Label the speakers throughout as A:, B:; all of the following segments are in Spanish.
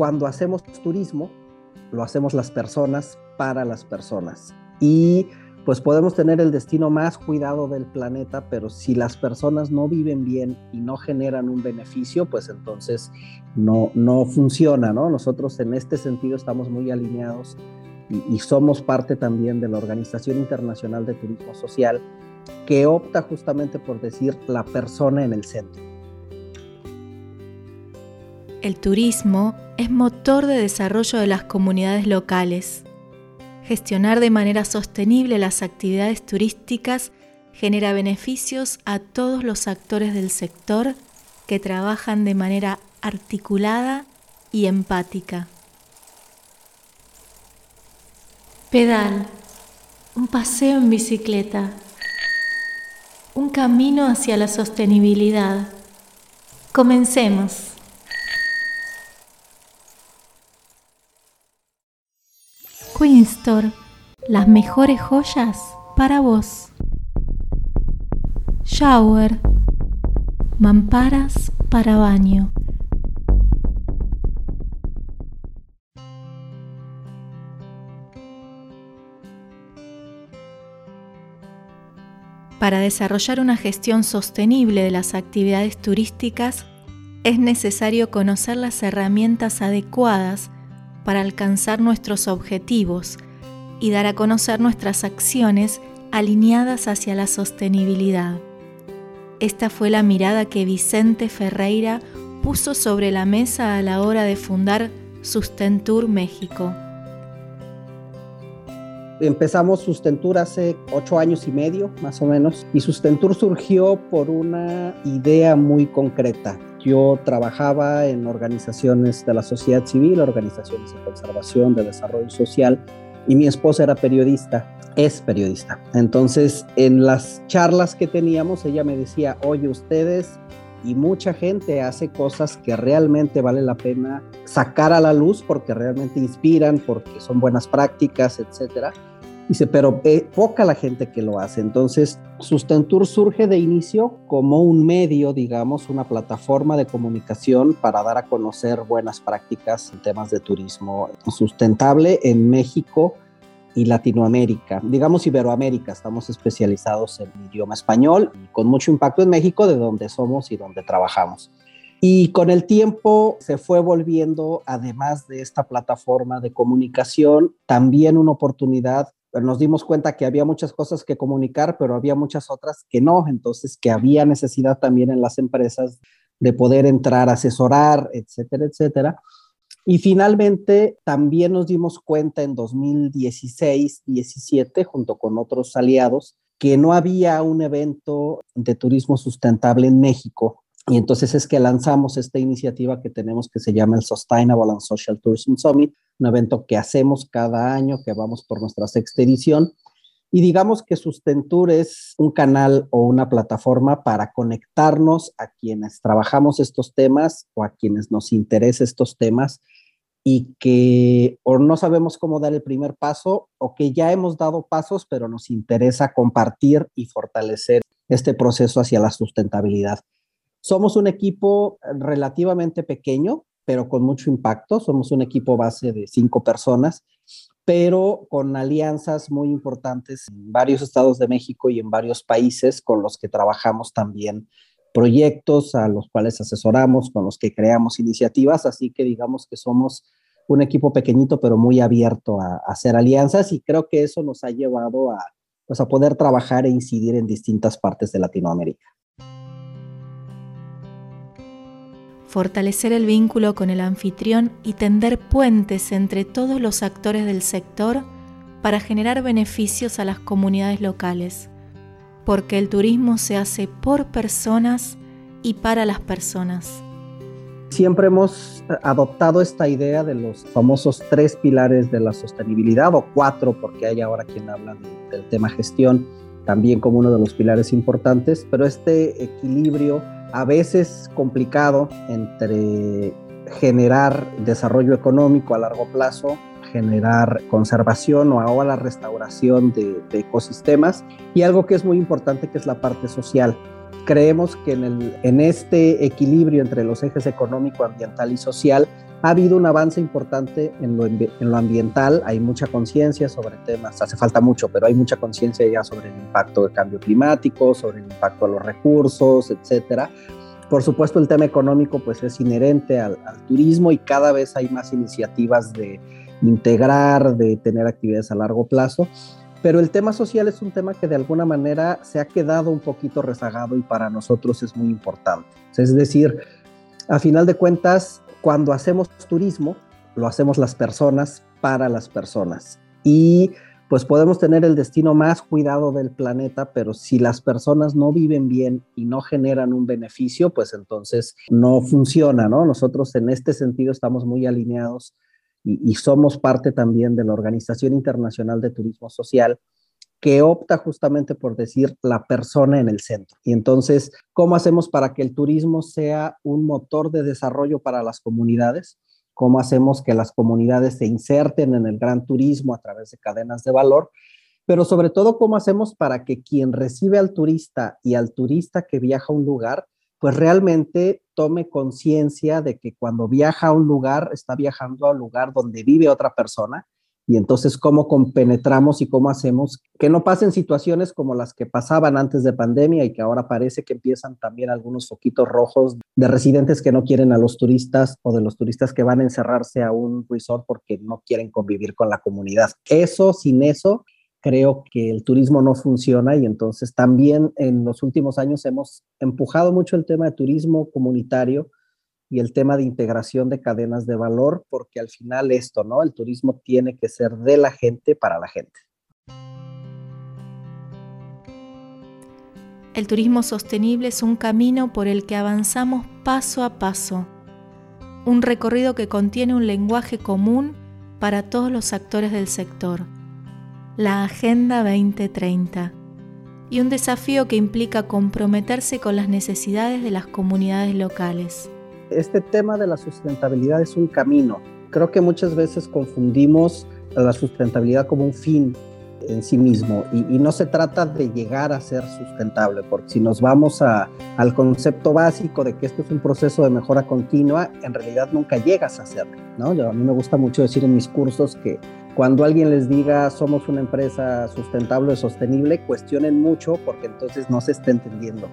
A: cuando hacemos turismo, lo hacemos las personas para las personas. Y pues podemos tener el destino más cuidado del planeta, pero si las personas no viven bien y no generan un beneficio, pues entonces no, no funciona, ¿no? Nosotros en este sentido estamos muy alineados y, y somos parte también de la Organización Internacional de Turismo Social, que opta justamente por decir la persona en el centro.
B: El turismo es motor de desarrollo de las comunidades locales Gestionar de manera sostenible las actividades turísticas genera beneficios a todos los actores del sector que trabajan de manera articulada y empática. Pedal, un paseo en bicicleta, un camino hacia la sostenibilidad. Comencemos. Queen las mejores joyas para vos. Shower, mamparas para baño. Para desarrollar una gestión sostenible de las actividades turísticas, es necesario conocer las herramientas adecuadas para alcanzar nuestros objetivos y dar a conocer nuestras acciones alineadas hacia la sostenibilidad. Esta fue la mirada que Vicente Ferreira puso sobre la mesa a la hora de fundar Sustentur México.
A: Empezamos Sustentur hace ocho años y medio, más o menos, y Sustentur surgió por una idea muy concreta. Yo trabajaba en organizaciones de la sociedad civil, organizaciones de conservación, de desarrollo social, y mi esposa era periodista, es periodista. Entonces, en las charlas que teníamos, ella me decía, oye, ustedes y mucha gente hace cosas que realmente vale la pena sacar a la luz porque realmente inspiran, porque son buenas prácticas, etcétera Dice, pero eh, poca la gente que lo hace. Entonces, Sustentur surge de inicio como un medio, digamos, una plataforma de comunicación para dar a conocer buenas prácticas en temas de turismo sustentable en México y Latinoamérica, digamos Iberoamérica, estamos especializados en idioma español y con mucho impacto en México, de donde somos y donde trabajamos. Y con el tiempo se fue volviendo, además de esta plataforma de comunicación, también una oportunidad nos dimos cuenta que había muchas cosas que comunicar, pero había muchas otras que no, entonces que había necesidad también en las empresas de poder entrar, asesorar, etcétera, etcétera. Y finalmente también nos dimos cuenta en 2016-17, junto con otros aliados, que no había un evento de turismo sustentable en México y entonces es que lanzamos esta iniciativa que tenemos que se llama el Sustainable and Social Tourism Summit, un evento que hacemos cada año, que vamos por nuestra sexta edición. Y digamos que Sustentur es un canal o una plataforma para conectarnos a quienes trabajamos estos temas o a quienes nos interesa estos temas y que o no sabemos cómo dar el primer paso o que ya hemos dado pasos, pero nos interesa compartir y fortalecer este proceso hacia la sustentabilidad. Somos un equipo relativamente pequeño, pero con mucho impacto. Somos un equipo base de cinco personas, pero con alianzas muy importantes en varios estados de México y en varios países con los que trabajamos también proyectos a los cuales asesoramos, con los que creamos iniciativas. Así que digamos que somos un equipo pequeñito, pero muy abierto a, hacer alianzas y creo que eso nos ha llevado a, pues, a poder trabajar e incidir en distintas partes de Latinoamérica.
B: Fortalecer el vínculo con el anfitrión y tender puentes entre todos los actores del sector para generar beneficios a las comunidades locales, porque el turismo se hace por personas y para las personas.
A: Siempre hemos adoptado esta idea de los famosos tres pilares de la sostenibilidad, o cuatro, porque hay ahora quien habla del tema gestión, también como uno de los pilares importantes, pero este equilibrio a veces complicado entre generar desarrollo económico a largo plazo, generar conservación o ahora la restauración de, ecosistemas y algo que es muy importante que es la parte social. Creemos que en, el, en este equilibrio entre los ejes económico, ambiental y social ha habido un avance importante en lo, en lo ambiental, hay mucha conciencia sobre temas, hace falta mucho, pero hay mucha conciencia ya sobre el impacto del cambio climático, sobre el impacto a los recursos, etcétera. Por supuesto, el tema económico pues es inherente al, al turismo y cada vez hay más iniciativas de integrar, de tener actividades a largo plazo pero el tema social es un tema que de alguna manera se ha quedado un poquito rezagado y para nosotros es muy importante. Es decir, a final de cuentas, cuando hacemos turismo, lo hacemos las personas para las personas. Y pues podemos tener el destino más cuidado del planeta, pero si las personas no viven bien y no generan un beneficio, pues entonces no funciona, ¿no? Nosotros en este sentido estamos muy alineados y, y somos parte también de la Organización Internacional de Turismo Social, que opta justamente por decir la persona en el centro. Y entonces, ¿cómo hacemos para que el turismo sea un motor de desarrollo para las comunidades? ¿Cómo hacemos que las comunidades se inserten en el gran turismo a través de cadenas de valor? Pero sobre todo, ¿cómo hacemos para que quien recibe al turista y al turista que viaja a un lugar, pues realmente tome conciencia de que cuando viaja a un lugar, está viajando a un lugar donde vive otra persona y entonces cómo compenetramos y cómo hacemos que no pasen situaciones como las que pasaban antes de pandemia y que ahora parece que empiezan también algunos foquitos rojos de residentes que no quieren a los turistas o de los turistas que van a encerrarse a un resort porque no quieren convivir con la comunidad. Eso, sin eso, creo que el turismo no funciona y entonces también en los últimos años hemos empujado mucho el tema de turismo comunitario y el tema de integración de cadenas de valor, porque al final esto, ¿no? El turismo tiene que ser de la gente para la gente.
B: El turismo sostenible es un camino por el que avanzamos paso a paso, un recorrido que contiene un lenguaje común para todos los actores del sector, la Agenda 2030, y un desafío que implica comprometerse con las necesidades de las comunidades locales
A: este tema de la sustentabilidad es un camino. Creo que muchas veces confundimos la sustentabilidad como un fin en sí mismo y, no se trata de llegar a ser sustentable, porque si nos vamos al concepto básico de que esto es un proceso de mejora continua, en realidad nunca llegas a hacerlo. ¿no? a mí me gusta mucho decir en mis cursos que cuando alguien les diga somos una empresa sustentable o sostenible, cuestionen mucho porque entonces no se está entendiendo.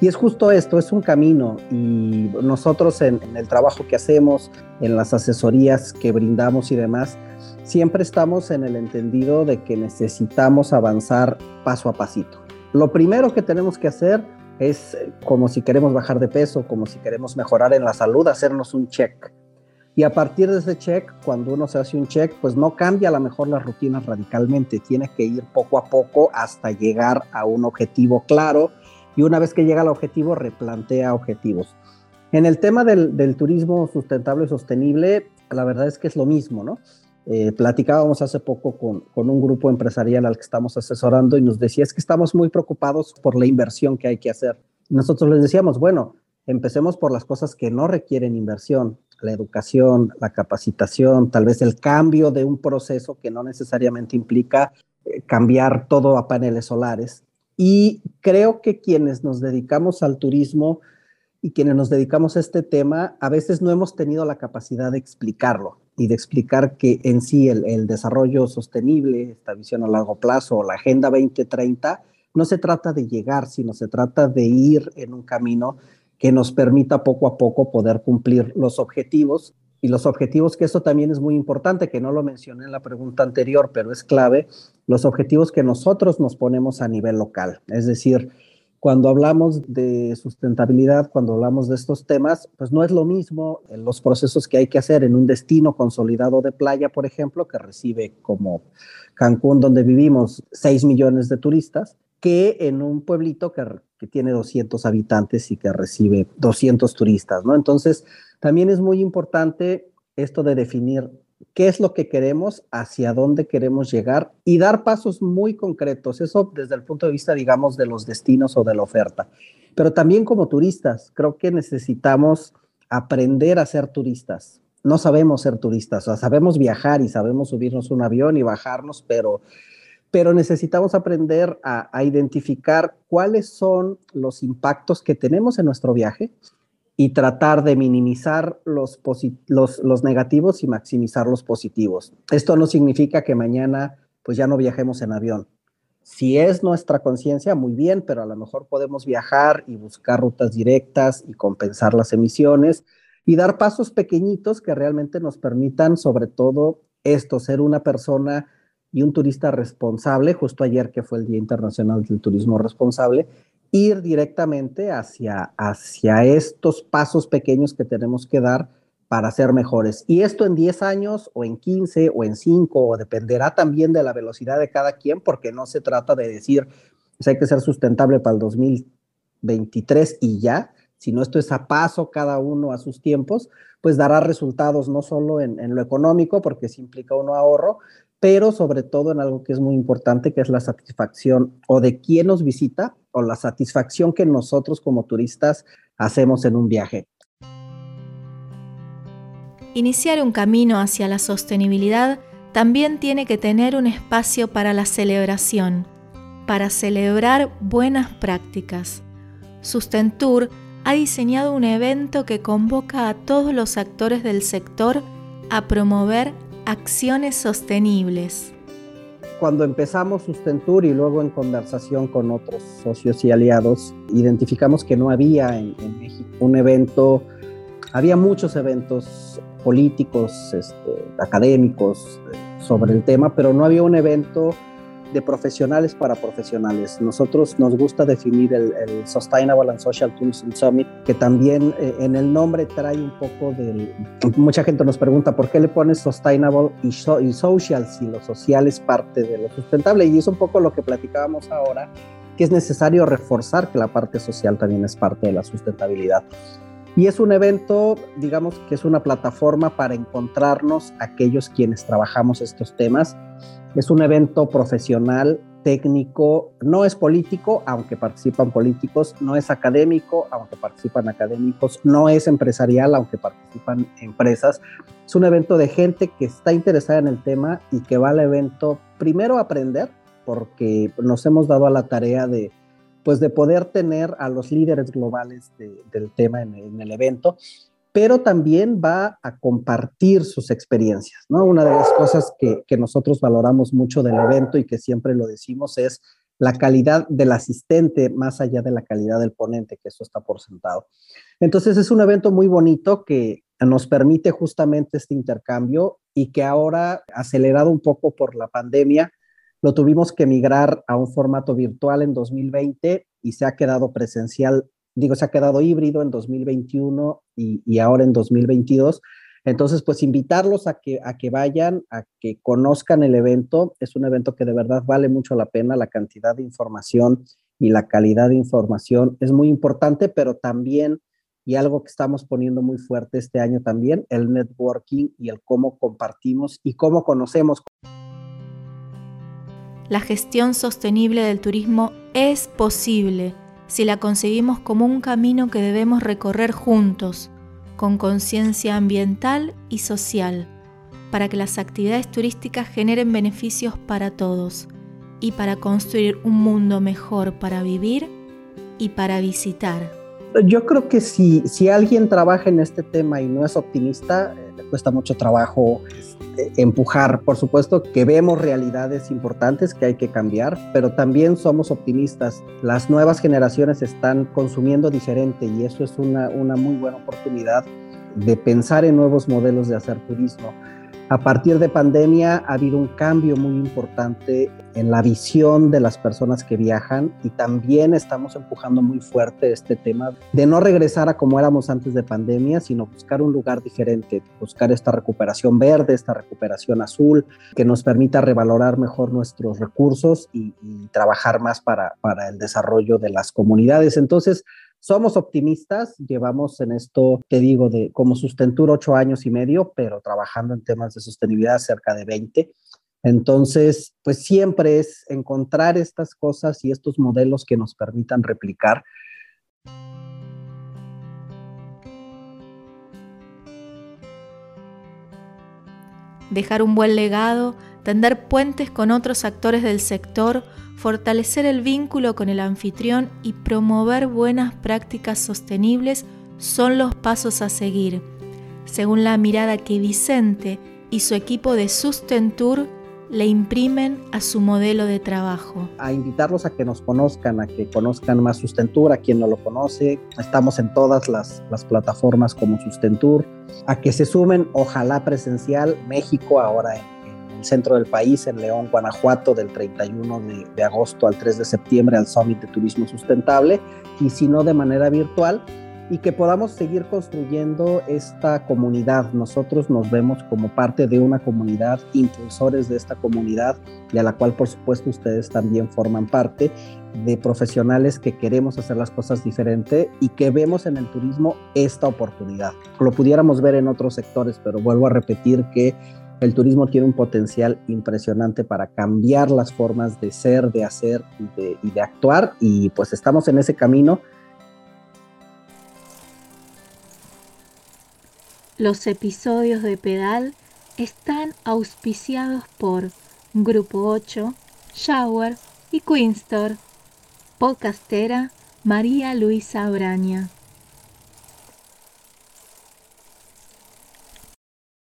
A: Y es justo esto, es un camino y nosotros en, el trabajo que hacemos, en las asesorías que brindamos y demás, siempre estamos en el entendido de que necesitamos avanzar paso a pasito. Lo primero que tenemos que hacer es, como si queremos bajar de peso, como si queremos mejorar en la salud, hacernos un check. Y a partir de ese check, cuando uno se hace un check, pues no cambia a lo mejor las rutinas radicalmente, tiene que ir poco a poco hasta llegar a un objetivo claro y una vez que llega al objetivo, replantea objetivos. En el tema del, turismo sustentable y sostenible, la verdad es que es lo mismo, ¿no? Eh, platicábamos hace poco con, con, un grupo empresarial al que estamos asesorando y nos decía es que estamos muy preocupados por la inversión que hay que hacer. Nosotros les decíamos, bueno, empecemos por las cosas que no requieren inversión, la educación, la capacitación, tal vez el cambio de un proceso que no necesariamente implica eh, cambiar todo a paneles solares, y creo que quienes nos dedicamos al turismo y quienes nos dedicamos a este tema, a veces no hemos tenido la capacidad de explicarlo y de explicar que en sí el, desarrollo sostenible, esta visión a largo plazo la Agenda 2030, no se trata de llegar, sino se trata de ir en un camino que nos permita poco a poco poder cumplir los objetivos y los objetivos, que eso también es muy importante, que no lo mencioné en la pregunta anterior, pero es clave, los objetivos que nosotros nos ponemos a nivel local. Es decir, cuando hablamos de sustentabilidad, cuando hablamos de estos temas, pues no es lo mismo los procesos que hay que hacer en un destino consolidado de playa, por ejemplo, que recibe como Cancún, donde vivimos 6 millones de turistas, que en un pueblito que, tiene 200 habitantes y que recibe 200 turistas, ¿no? Entonces, también es muy importante esto de definir qué es lo que queremos, hacia dónde queremos llegar y dar pasos muy concretos. Eso desde el punto de vista, digamos, de los destinos o de la oferta. Pero también como turistas, creo que necesitamos aprender a ser turistas. No sabemos ser turistas, o sea, sabemos viajar y sabemos subirnos un avión y bajarnos, pero, pero necesitamos aprender a, identificar cuáles son los impactos que tenemos en nuestro viaje y tratar de minimizar los, los, negativos y maximizar los positivos. Esto no significa que mañana pues ya no viajemos en avión. Si es nuestra conciencia, muy bien, pero a lo mejor podemos viajar y buscar rutas directas y compensar las emisiones y dar pasos pequeñitos que realmente nos permitan, sobre todo, esto, ser una persona y un turista responsable, justo ayer que fue el Día Internacional del Turismo Responsable, ir directamente hacia, hacia estos pasos pequeños que tenemos que dar para ser mejores. Y esto en 10 años o en 15 o en 5 o dependerá también de la velocidad de cada quien, porque no se trata de decir, pues hay que ser sustentable para el 2023 y ya, sino esto es a paso cada uno a sus tiempos, pues dará resultados no solo en, lo económico, porque se implica un ahorro, pero sobre todo en algo que es muy importante, que es la satisfacción o de quien nos visita o la satisfacción que nosotros como turistas hacemos en un viaje.
B: Iniciar un camino hacia la sostenibilidad también tiene que tener un espacio para la celebración, para celebrar buenas prácticas. Sustentur ha diseñado un evento que convoca a todos los actores del sector a promover Acciones sostenibles.
A: Cuando empezamos Sustentur y luego en conversación con otros socios y aliados, identificamos que no había en, México un evento, había muchos eventos políticos, este, académicos eh, sobre el tema, pero no había un evento de profesionales para profesionales. Nosotros nos gusta definir el, Sustainable and Social Tourism Summit, que también eh, en el nombre trae un poco del... Mucha gente nos pregunta por qué le pones Sustainable y, y Social si lo social es parte de lo sustentable. Y es un poco lo que platicábamos ahora, que es necesario reforzar que la parte social también es parte de la sustentabilidad. Y es un evento, digamos que es una plataforma para encontrarnos aquellos quienes trabajamos estos temas es un evento profesional, técnico, no es político, aunque participan políticos, no es académico, aunque participan académicos, no es empresarial, aunque participan empresas. Es un evento de gente que está interesada en el tema y que va al evento primero a aprender, porque nos hemos dado a la tarea de, pues de poder tener a los líderes globales del tema en el evento pero también va a compartir sus experiencias, ¿no? Una de las cosas que, nosotros valoramos mucho del evento y que siempre lo decimos es la calidad del asistente más allá de la calidad del ponente, que eso está por sentado. Entonces es un evento muy bonito que nos permite justamente este intercambio y que ahora, acelerado un poco por la pandemia, lo tuvimos que migrar a un formato virtual en 2020 y se ha quedado presencial digo, se ha quedado híbrido en 2021 y, ahora en 2022. Entonces, pues invitarlos a que, a que vayan, a que conozcan el evento. Es un evento que de verdad vale mucho la pena. La cantidad de información y la calidad de información es muy importante, pero también, y algo que estamos poniendo muy fuerte este año también, el networking y el cómo compartimos y cómo conocemos.
B: La gestión sostenible del turismo es posible si la concebimos como un camino que debemos recorrer juntos, con conciencia ambiental y social, para que las actividades turísticas generen beneficios para todos y para construir un mundo mejor para vivir y para visitar.
A: Yo creo que si, si alguien trabaja en este tema y no es optimista, cuesta mucho trabajo empujar. Por supuesto que vemos realidades importantes que hay que cambiar, pero también somos optimistas. Las nuevas generaciones están consumiendo diferente y eso es una, una muy buena oportunidad de pensar en nuevos modelos de hacer turismo. A partir de pandemia ha habido un cambio muy importante en la visión de las personas que viajan y también estamos empujando muy fuerte este tema de no regresar a como éramos antes de pandemia, sino buscar un lugar diferente, buscar esta recuperación verde, esta recuperación azul, que nos permita revalorar mejor nuestros recursos y, trabajar más para, para el desarrollo de las comunidades. Entonces, somos optimistas, llevamos en esto, te digo, de como sustentura ocho años y medio, pero trabajando en temas de sostenibilidad cerca de 20. Entonces, pues siempre es encontrar estas cosas y estos modelos que nos permitan replicar.
B: Dejar un buen legado, tender puentes con otros actores del sector, fortalecer el vínculo con el anfitrión y promover buenas prácticas sostenibles son los pasos a seguir, según la mirada que Vicente y su equipo de Sustentur le imprimen a su modelo de trabajo.
A: A invitarlos a que nos conozcan, a que conozcan más Sustentur, a quien no lo conoce. Estamos en todas las, plataformas como Sustentur. A que se sumen, ojalá presencial, México ahora el centro del país, en León, Guanajuato, del 31 de, de agosto al 3 de septiembre al Summit de Turismo Sustentable. Y si no, de manera virtual y que podamos seguir construyendo esta comunidad. Nosotros nos vemos como parte de una comunidad, impulsores de esta comunidad, de la cual por supuesto ustedes también forman parte, de profesionales que queremos hacer las cosas diferente y que vemos en el turismo esta oportunidad. Lo pudiéramos ver en otros sectores, pero vuelvo a repetir que el turismo tiene un potencial impresionante para cambiar las formas de ser, de hacer y de, actuar y pues estamos en ese camino
B: Los episodios de Pedal están auspiciados por Grupo 8, Shower y Queenstore. Podcastera María Luisa Braña.